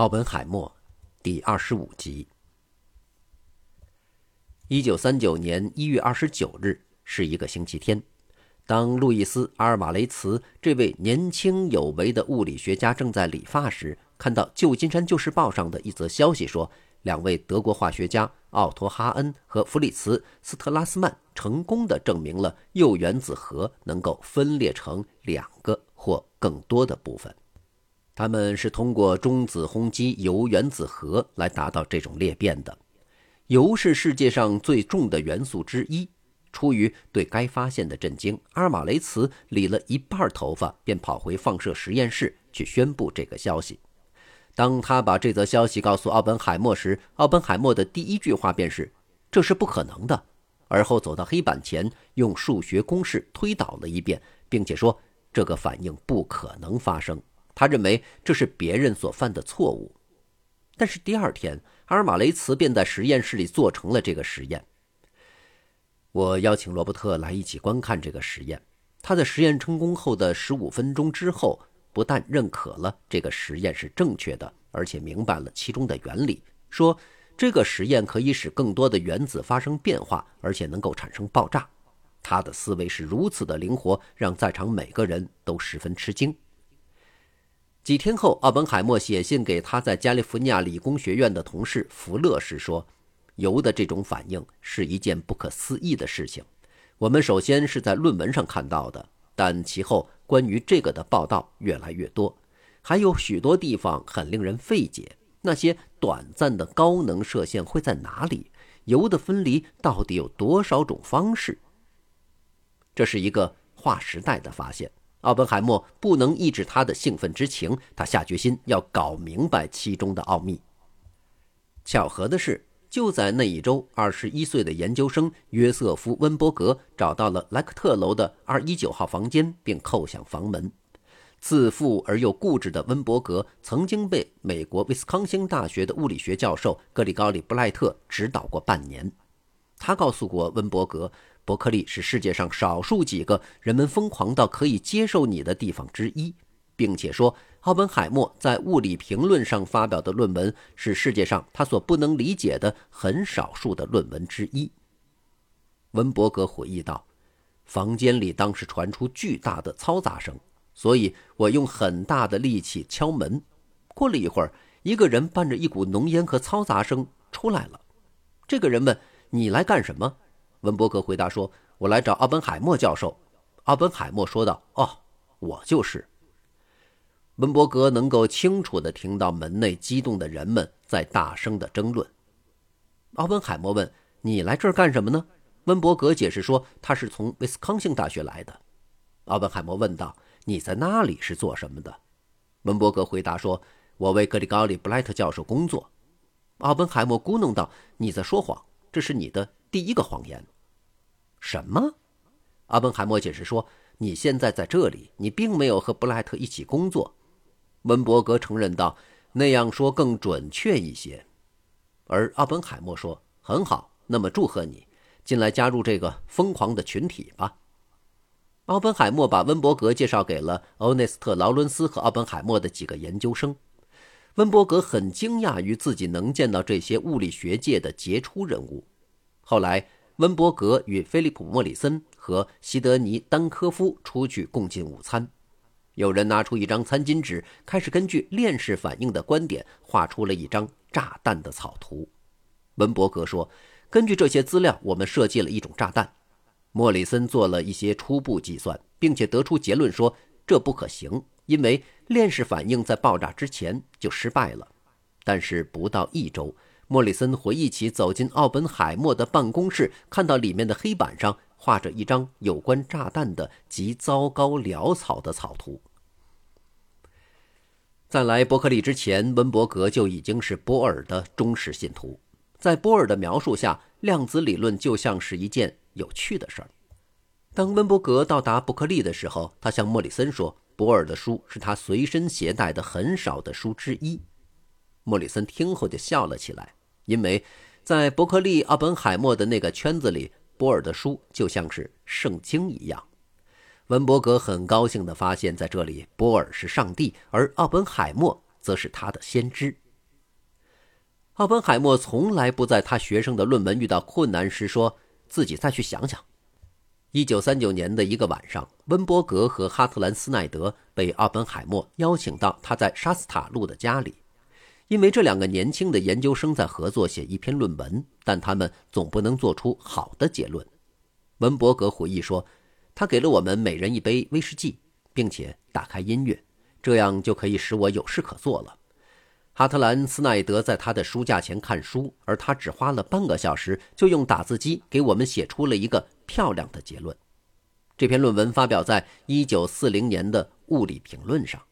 奥本海默，第二十五集。一九三九年一月二十九日是一个星期天，当路易斯·阿尔瓦雷茨这位年轻有为的物理学家正在理发时，看到《旧金山旧时报》上的一则消息，说两位德国化学家奥托·哈恩和弗里茨·斯特拉斯曼成功的证明了铀原子核能够分裂成两个或更多的部分。他们是通过中子轰击铀原子核来达到这种裂变的。铀是世界上最重的元素之一。出于对该发现的震惊，阿尔马雷茨理了一半头发，便跑回放射实验室去宣布这个消息。当他把这则消息告诉奥本海默时，奥本海默的第一句话便是：“这是不可能的。”而后走到黑板前，用数学公式推导了一遍，并且说：“这个反应不可能发生。”他认为这是别人所犯的错误，但是第二天，阿尔马雷茨便在实验室里做成了这个实验。我邀请罗伯特来一起观看这个实验。他在实验成功后的十五分钟之后，不但认可了这个实验是正确的，而且明白了其中的原理，说这个实验可以使更多的原子发生变化，而且能够产生爆炸。他的思维是如此的灵活，让在场每个人都十分吃惊。几天后，奥本海默写信给他在加利福尼亚理工学院的同事福勒时说：“油的这种反应是一件不可思议的事情。我们首先是在论文上看到的，但其后关于这个的报道越来越多，还有许多地方很令人费解。那些短暂的高能射线会在哪里？油的分离到底有多少种方式？这是一个划时代的发现。”奥本海默不能抑制他的兴奋之情，他下决心要搞明白其中的奥秘。巧合的是，就在那一周，二十一岁的研究生约瑟夫·温伯格找到了莱克特楼的二一九号房间，并叩响房门。自负而又固执的温伯格曾经被美国威斯康星大学的物理学教授格里高里·布莱特指导过半年。他告诉过温伯格。伯克利是世界上少数几个人们疯狂到可以接受你的地方之一，并且说，奥本海默在《物理评论》上发表的论文是世界上他所不能理解的很少数的论文之一。温伯格回忆道：“房间里当时传出巨大的嘈杂声，所以我用很大的力气敲门。过了一会儿，一个人伴着一股浓烟和嘈杂声出来了。这个人问：‘你来干什么？’”温伯格回答说：“我来找奥本海默教授。”奥本海默说道：“哦，我就是。”温伯格能够清楚地听到门内激动的人们在大声地争论。奥本海默问：“你来这儿干什么呢？”温伯格解释说：“他是从威斯康星大学来的。”奥本海默问道：“你在那里是做什么的？”温伯格回答说：“我为格里高利·布莱特教授工作。”奥本海默咕哝道：“你在说谎，这是你的。”第一个谎言，什么？阿本海默解释说：“你现在在这里，你并没有和布莱特一起工作。”温伯格承认道：“那样说更准确一些。”而阿本海默说：“很好，那么祝贺你，进来加入这个疯狂的群体吧。”奥本海默把温伯格介绍给了欧内斯特·劳伦斯和奥本海默的几个研究生。温伯格很惊讶于自己能见到这些物理学界的杰出人物。后来，温伯格与菲利普·莫里森和西德尼·丹科夫出去共进午餐。有人拿出一张餐巾纸，开始根据链式反应的观点画出了一张炸弹的草图。温伯格说：“根据这些资料，我们设计了一种炸弹。”莫里森做了一些初步计算，并且得出结论说：“这不可行，因为链式反应在爆炸之前就失败了。”但是不到一周。莫里森回忆起走进奥本海默的办公室，看到里面的黑板上画着一张有关炸弹的极糟糕潦草的草图。在来伯克利之前，温伯格就已经是波尔的忠实信徒。在波尔的描述下，量子理论就像是一件有趣的事儿。当温伯格到达伯克利的时候，他向莫里森说：“波尔的书是他随身携带的很少的书之一。”莫里森听后就笑了起来。因为，在伯克利奥本海默的那个圈子里，波尔的书就像是圣经一样。文伯格很高兴地发现，在这里，波尔是上帝，而奥本海默则是他的先知。奥本海默从来不在他学生的论文遇到困难时说自己再去想想。一九三九年的一个晚上，温伯格和哈特兰斯奈德被奥本海默邀请到他在沙斯塔路的家里，因为这两个年轻的研究生在合作写一篇论文，但他们总不能做出好的结论。文伯格回忆说：“他给了我们每人一杯威士忌，并且打开音乐，这样就可以使我有事可做了。”哈特兰斯奈德在他的书架前看书，而他只花了半个小时就用打字机给我们写出了一个漂亮的结论。这篇论文发表在1940年的《物理评论》上。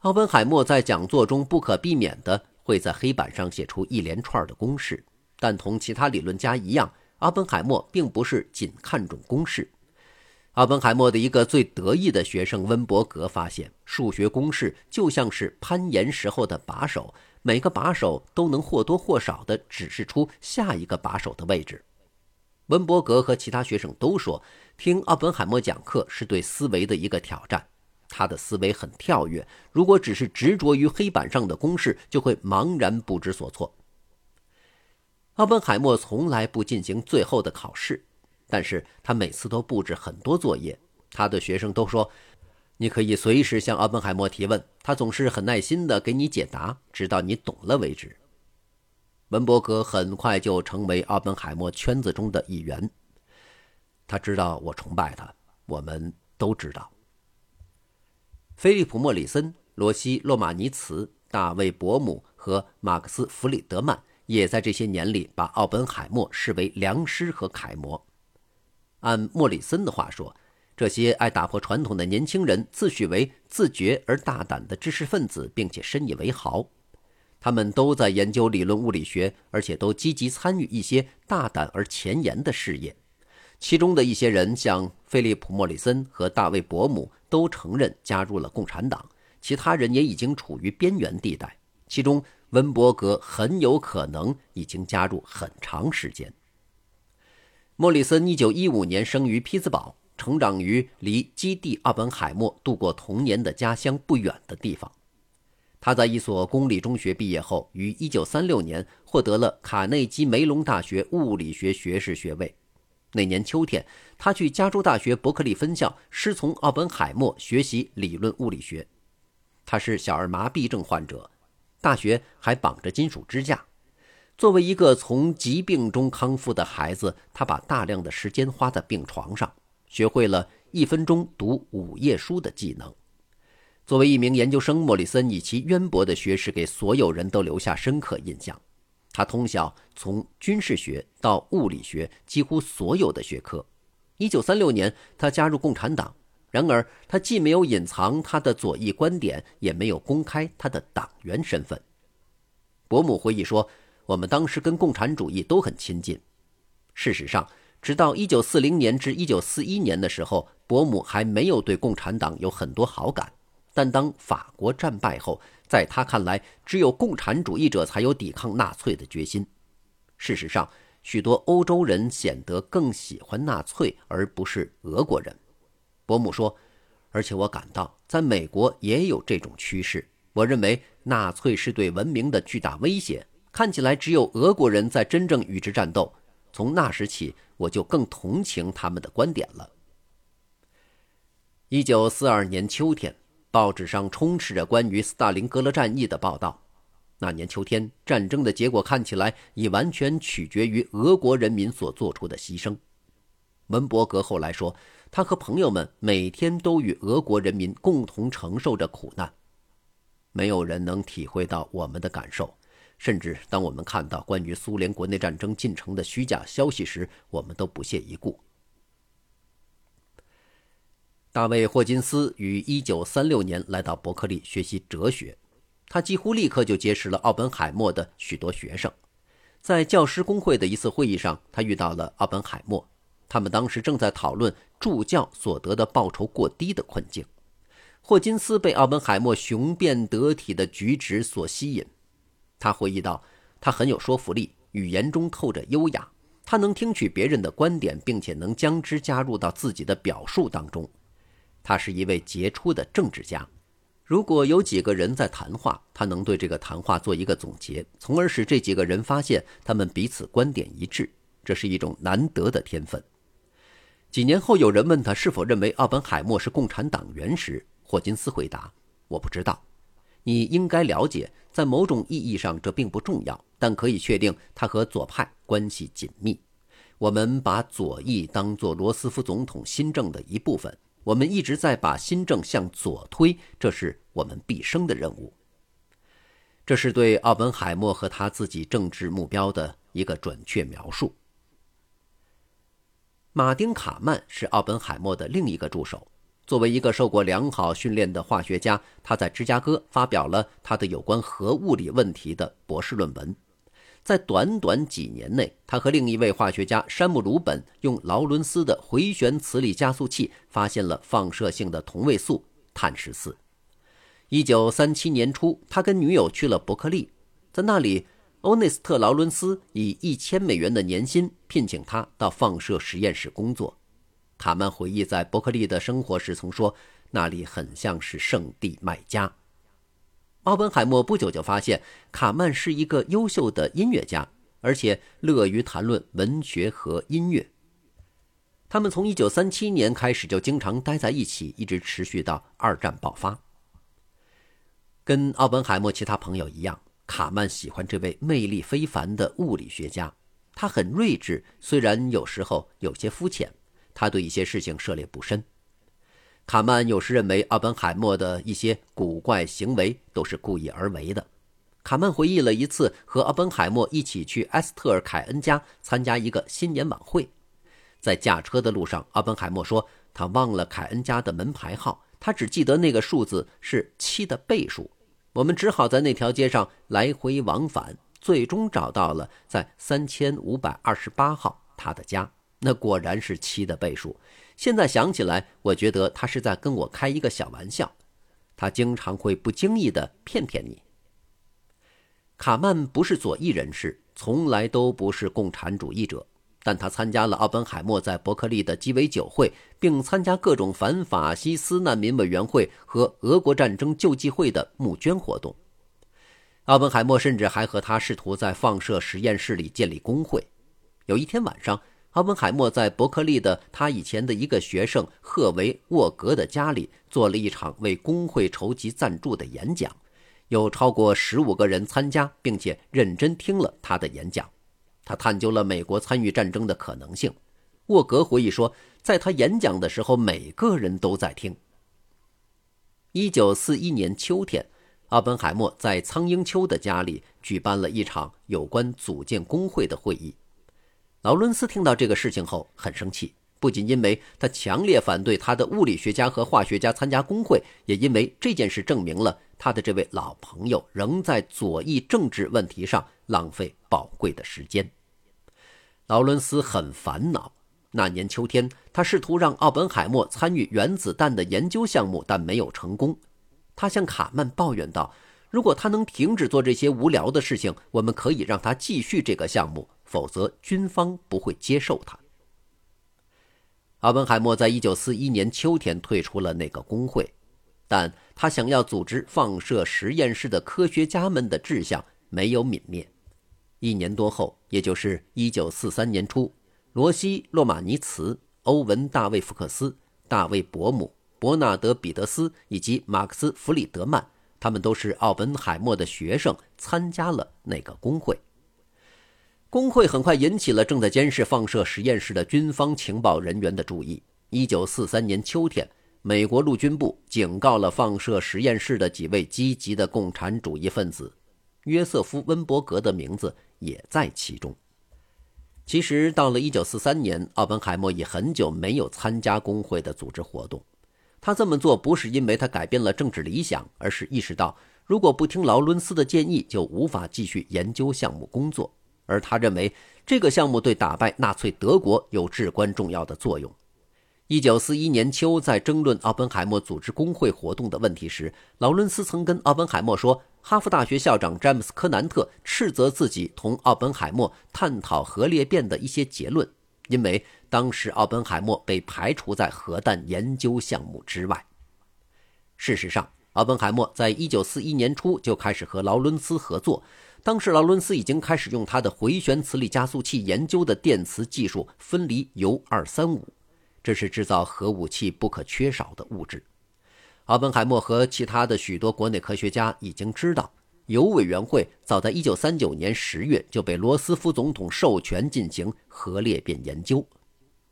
奥本海默在讲座中不可避免地会在黑板上写出一连串的公式，但同其他理论家一样，奥本海默并不是仅看重公式。奥本海默的一个最得意的学生温伯格发现，数学公式就像是攀岩时候的把手，每个把手都能或多或少地指示出下一个把手的位置。温伯格和其他学生都说，听奥本海默讲课是对思维的一个挑战。他的思维很跳跃，如果只是执着于黑板上的公式，就会茫然不知所措。奥本海默从来不进行最后的考试。但是他每次都布置很多作业，他的学生都说：“你可以随时向奥本海默提问，他总是很耐心地给你解答，直到你懂了为止。”文伯格很快就成为奥本海默圈子中的一员。他知道我崇拜他，我们都知道。菲利普·莫里森、罗西·洛马尼茨、大卫·伯姆和马克思·弗里德曼也在这些年里把奥本海默视为良师和楷模。按莫里森的话说，这些爱打破传统的年轻人自诩为自觉而大胆的知识分子，并且深以为豪。他们都在研究理论物理学，而且都积极参与一些大胆而前沿的事业。其中的一些人，像菲利普·莫里森和大卫·伯姆，都承认加入了共产党；其他人也已经处于边缘地带。其中，温伯格很有可能已经加入很长时间。莫里森1915年生于匹兹堡，成长于离基地奥本海默度过童年的家乡不远的地方。他在一所公立中学毕业后，于1936年获得了卡内基梅隆大学物理学学士学位。那年秋天，他去加州大学伯克利分校师从奥本海默学习理论物理学。他是小儿麻痹症患者，大学还绑着金属支架。作为一个从疾病中康复的孩子，他把大量的时间花在病床上，学会了一分钟读五页书的技能。作为一名研究生，莫里森以其渊博的学识给所有人都留下深刻印象。他通晓从军事学到物理学几乎所有的学科。1936年，他加入共产党。然而，他既没有隐藏他的左翼观点，也没有公开他的党员身份。伯母回忆说。我们当时跟共产主义都很亲近。事实上，直到1940年至1941年的时候，伯母还没有对共产党有很多好感。但当法国战败后，在他看来，只有共产主义者才有抵抗纳粹的决心。事实上，许多欧洲人显得更喜欢纳粹而不是俄国人。伯母说：“而且我感到，在美国也有这种趋势。我认为纳粹是对文明的巨大威胁。”看起来只有俄国人在真正与之战斗。从那时起，我就更同情他们的观点了。一九四二年秋天，报纸上充斥着关于斯大林格勒战役的报道。那年秋天，战争的结果看起来已完全取决于俄国人民所做出的牺牲。文伯格后来说，他和朋友们每天都与俄国人民共同承受着苦难。没有人能体会到我们的感受。甚至当我们看到关于苏联国内战争进程的虚假消息时，我们都不屑一顾。大卫·霍金斯于1936年来到伯克利学习哲学，他几乎立刻就结识了奥本海默的许多学生。在教师工会的一次会议上，他遇到了奥本海默，他们当时正在讨论助教所得的报酬过低的困境。霍金斯被奥本海默雄辩得体的举止所吸引。他回忆道：“他很有说服力，语言中透着优雅。他能听取别人的观点，并且能将之加入到自己的表述当中。他是一位杰出的政治家。如果有几个人在谈话，他能对这个谈话做一个总结，从而使这几个人发现他们彼此观点一致，这是一种难得的天分。几年后，有人问他是否认为奥本海默是共产党员时，霍金斯回答：“我不知道。你应该了解，在某种意义上这并不重要，但可以确定他和左派关系紧密。我们把左翼当作罗斯福总统新政的一部分。”我们一直在把新政向左推，这是我们毕生的任务。这是对奥本海默和他自己政治目标的一个准确描述。马丁·卡曼是奥本海默的另一个助手。作为一个受过良好训练的化学家，他在芝加哥发表了他的有关核物理问题的博士论文。在短短几年内，他和另一位化学家山姆·鲁本用劳伦斯的回旋磁力加速器发现了放射性的同位素碳十四。一九三七年初，他跟女友去了伯克利，在那里，欧内斯特·劳伦斯以一千美元的年薪聘请他到放射实验室工作。卡曼回忆在伯克利的生活时曾说：“那里很像是圣地麦加。”奥本海默不久就发现卡曼是一个优秀的音乐家，而且乐于谈论文学和音乐。他们从1937年开始就经常待在一起，一直持续到二战爆发。跟奥本海默其他朋友一样，卡曼喜欢这位魅力非凡的物理学家。他很睿智，虽然有时候有些肤浅，他对一些事情涉猎不深。卡曼有时认为奥本海默的一些古怪行为都是故意而为的。卡曼回忆了一次和奥本海默一起去埃斯特尔·凯恩家参加一个新年晚会，在驾车的路上，奥本海默说他忘了凯恩家的门牌号，他只记得那个数字是七的倍数。我们只好在那条街上来回往返，最终找到了在三千五百二十八号他的家。那果然是七的倍数。现在想起来，我觉得他是在跟我开一个小玩笑。他经常会不经意地骗骗你。卡曼不是左翼人士，从来都不是共产主义者，但他参加了奥本海默在伯克利的鸡尾酒会，并参加各种反法西斯难民委员会和俄国战争救济会的募捐活动。奥本海默甚至还和他试图在放射实验室里建立工会。有一天晚上。奥本海默在伯克利的他以前的一个学生赫维·沃格的家里做了一场为工会筹集赞助的演讲，有超过十五个人参加，并且认真听了他的演讲。他探究了美国参与战争的可能性。沃格回忆说，在他演讲的时候，每个人都在听。一九四一年秋天，奥本海默在苍鹰丘的家里举办了一场有关组建工会的会议。劳伦斯听到这个事情后很生气，不仅因为他强烈反对他的物理学家和化学家参加工会，也因为这件事证明了他的这位老朋友仍在左翼政治问题上浪费宝贵的时间。劳伦斯很烦恼。那年秋天，他试图让奥本海默参与原子弹的研究项目，但没有成功。他向卡曼抱怨道：“如果他能停止做这些无聊的事情，我们可以让他继续这个项目。”否则，军方不会接受他。奥本海默在一九四一年秋天退出了那个工会，但他想要组织放射实验室的科学家们的志向没有泯灭。一年多后，也就是一九四三年初，罗西·洛马尼茨、欧文·大卫·福克斯、大卫·伯姆、伯纳德·彼得斯以及马克思·弗里德曼，他们都是奥本海默的学生，参加了那个工会。工会很快引起了正在监视放射实验室的军方情报人员的注意。一九四三年秋天，美国陆军部警告了放射实验室的几位积极的共产主义分子，约瑟夫·温伯格的名字也在其中。其实，到了一九四三年，奥本海默已很久没有参加工会的组织活动。他这么做不是因为他改变了政治理想，而是意识到，如果不听劳伦斯的建议，就无法继续研究项目工作。而他认为这个项目对打败纳粹德国有至关重要的作用。一九四一年秋，在争论奥本海默组织工会活动的问题时，劳伦斯曾跟奥本海默说：“哈佛大学校长詹姆斯·科南特斥责自己同奥本海默探讨核裂变的一些结论，因为当时奥本海默被排除在核弹研究项目之外。”事实上，奥本海默在1941年初就开始和劳伦斯合作，当时劳伦斯已经开始用他的回旋磁力加速器研究的电磁技术分离铀235，这是制造核武器不可缺少的物质。奥本海默和其他的许多国内科学家已经知道。铀委员会早在1939年10月就被罗斯福总统授权进行核裂变研究，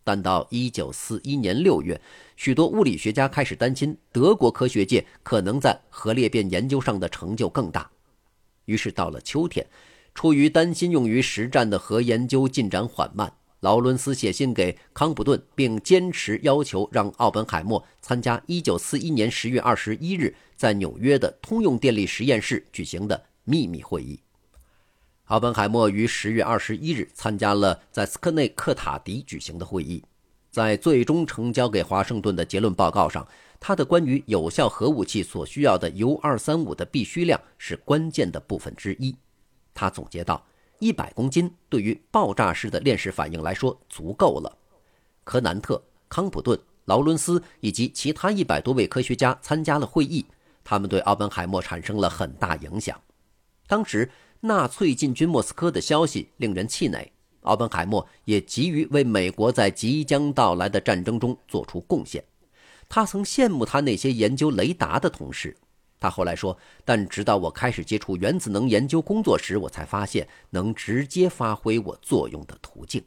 但到1941年6月，许多物理学家开始担心德国科学界可能在核裂变研究上的成就更大。于是到了秋天，出于担心用于实战的核研究进展缓慢，劳伦斯写信给康普顿，并坚持要求让奥本海默参加1941年10月21日。在纽约的通用电力实验室举行的秘密会议，奥本海默于十月二十一日参加了在斯科内克塔迪举行的会议。在最终呈交给华盛顿的结论报告上，他的关于有效核武器所需要的铀二三五的必须量是关键的部分之一。他总结道：“一百公斤对于爆炸式的链式反应来说足够了。”科南特、康普顿、劳伦斯以及其他一百多位科学家参加了会议。他们对奥本海默产生了很大影响。当时纳粹进军莫斯科的消息令人气馁，奥本海默也急于为美国在即将到来的战争中做出贡献。他曾羡慕他那些研究雷达的同事。他后来说：“但直到我开始接触原子能研究工作时，我才发现能直接发挥我作用的途径。”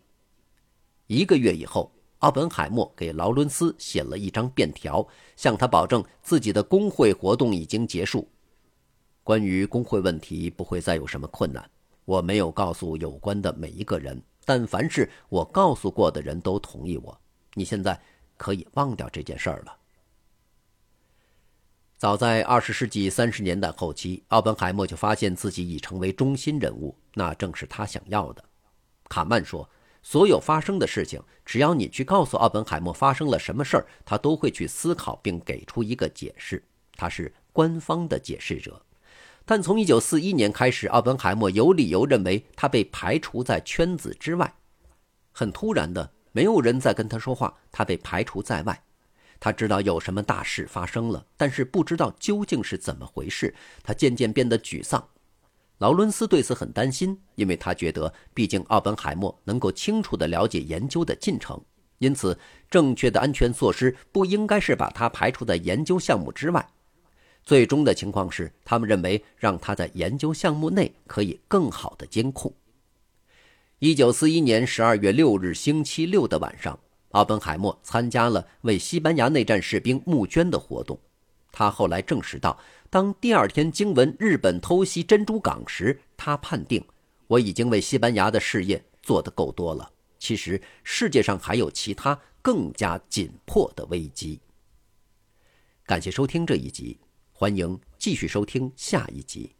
一个月以后。奥本海默给劳伦斯写了一张便条，向他保证自己的工会活动已经结束。关于工会问题，不会再有什么困难。我没有告诉有关的每一个人，但凡是我告诉过的人都同意我。你现在可以忘掉这件事儿了。早在二十世纪三十年代后期，奥本海默就发现自己已成为中心人物，那正是他想要的。卡曼说。所有发生的事情，只要你去告诉奥本海默发生了什么事儿，他都会去思考并给出一个解释。他是官方的解释者。但从一九四一年开始，奥本海默有理由认为他被排除在圈子之外。很突然的，没有人再跟他说话，他被排除在外。他知道有什么大事发生了，但是不知道究竟是怎么回事。他渐渐变得沮丧。劳伦斯对此很担心，因为他觉得，毕竟奥本海默能够清楚地了解研究的进程，因此正确的安全措施不应该是把他排除在研究项目之外。最终的情况是，他们认为让他在研究项目内可以更好地监控。一九四一年十二月六日星期六的晚上，奥本海默参加了为西班牙内战士兵募捐的活动。他后来证实到，当第二天惊闻日本偷袭珍珠港时，他判定我已经为西班牙的事业做得够多了。其实世界上还有其他更加紧迫的危机。感谢收听这一集，欢迎继续收听下一集。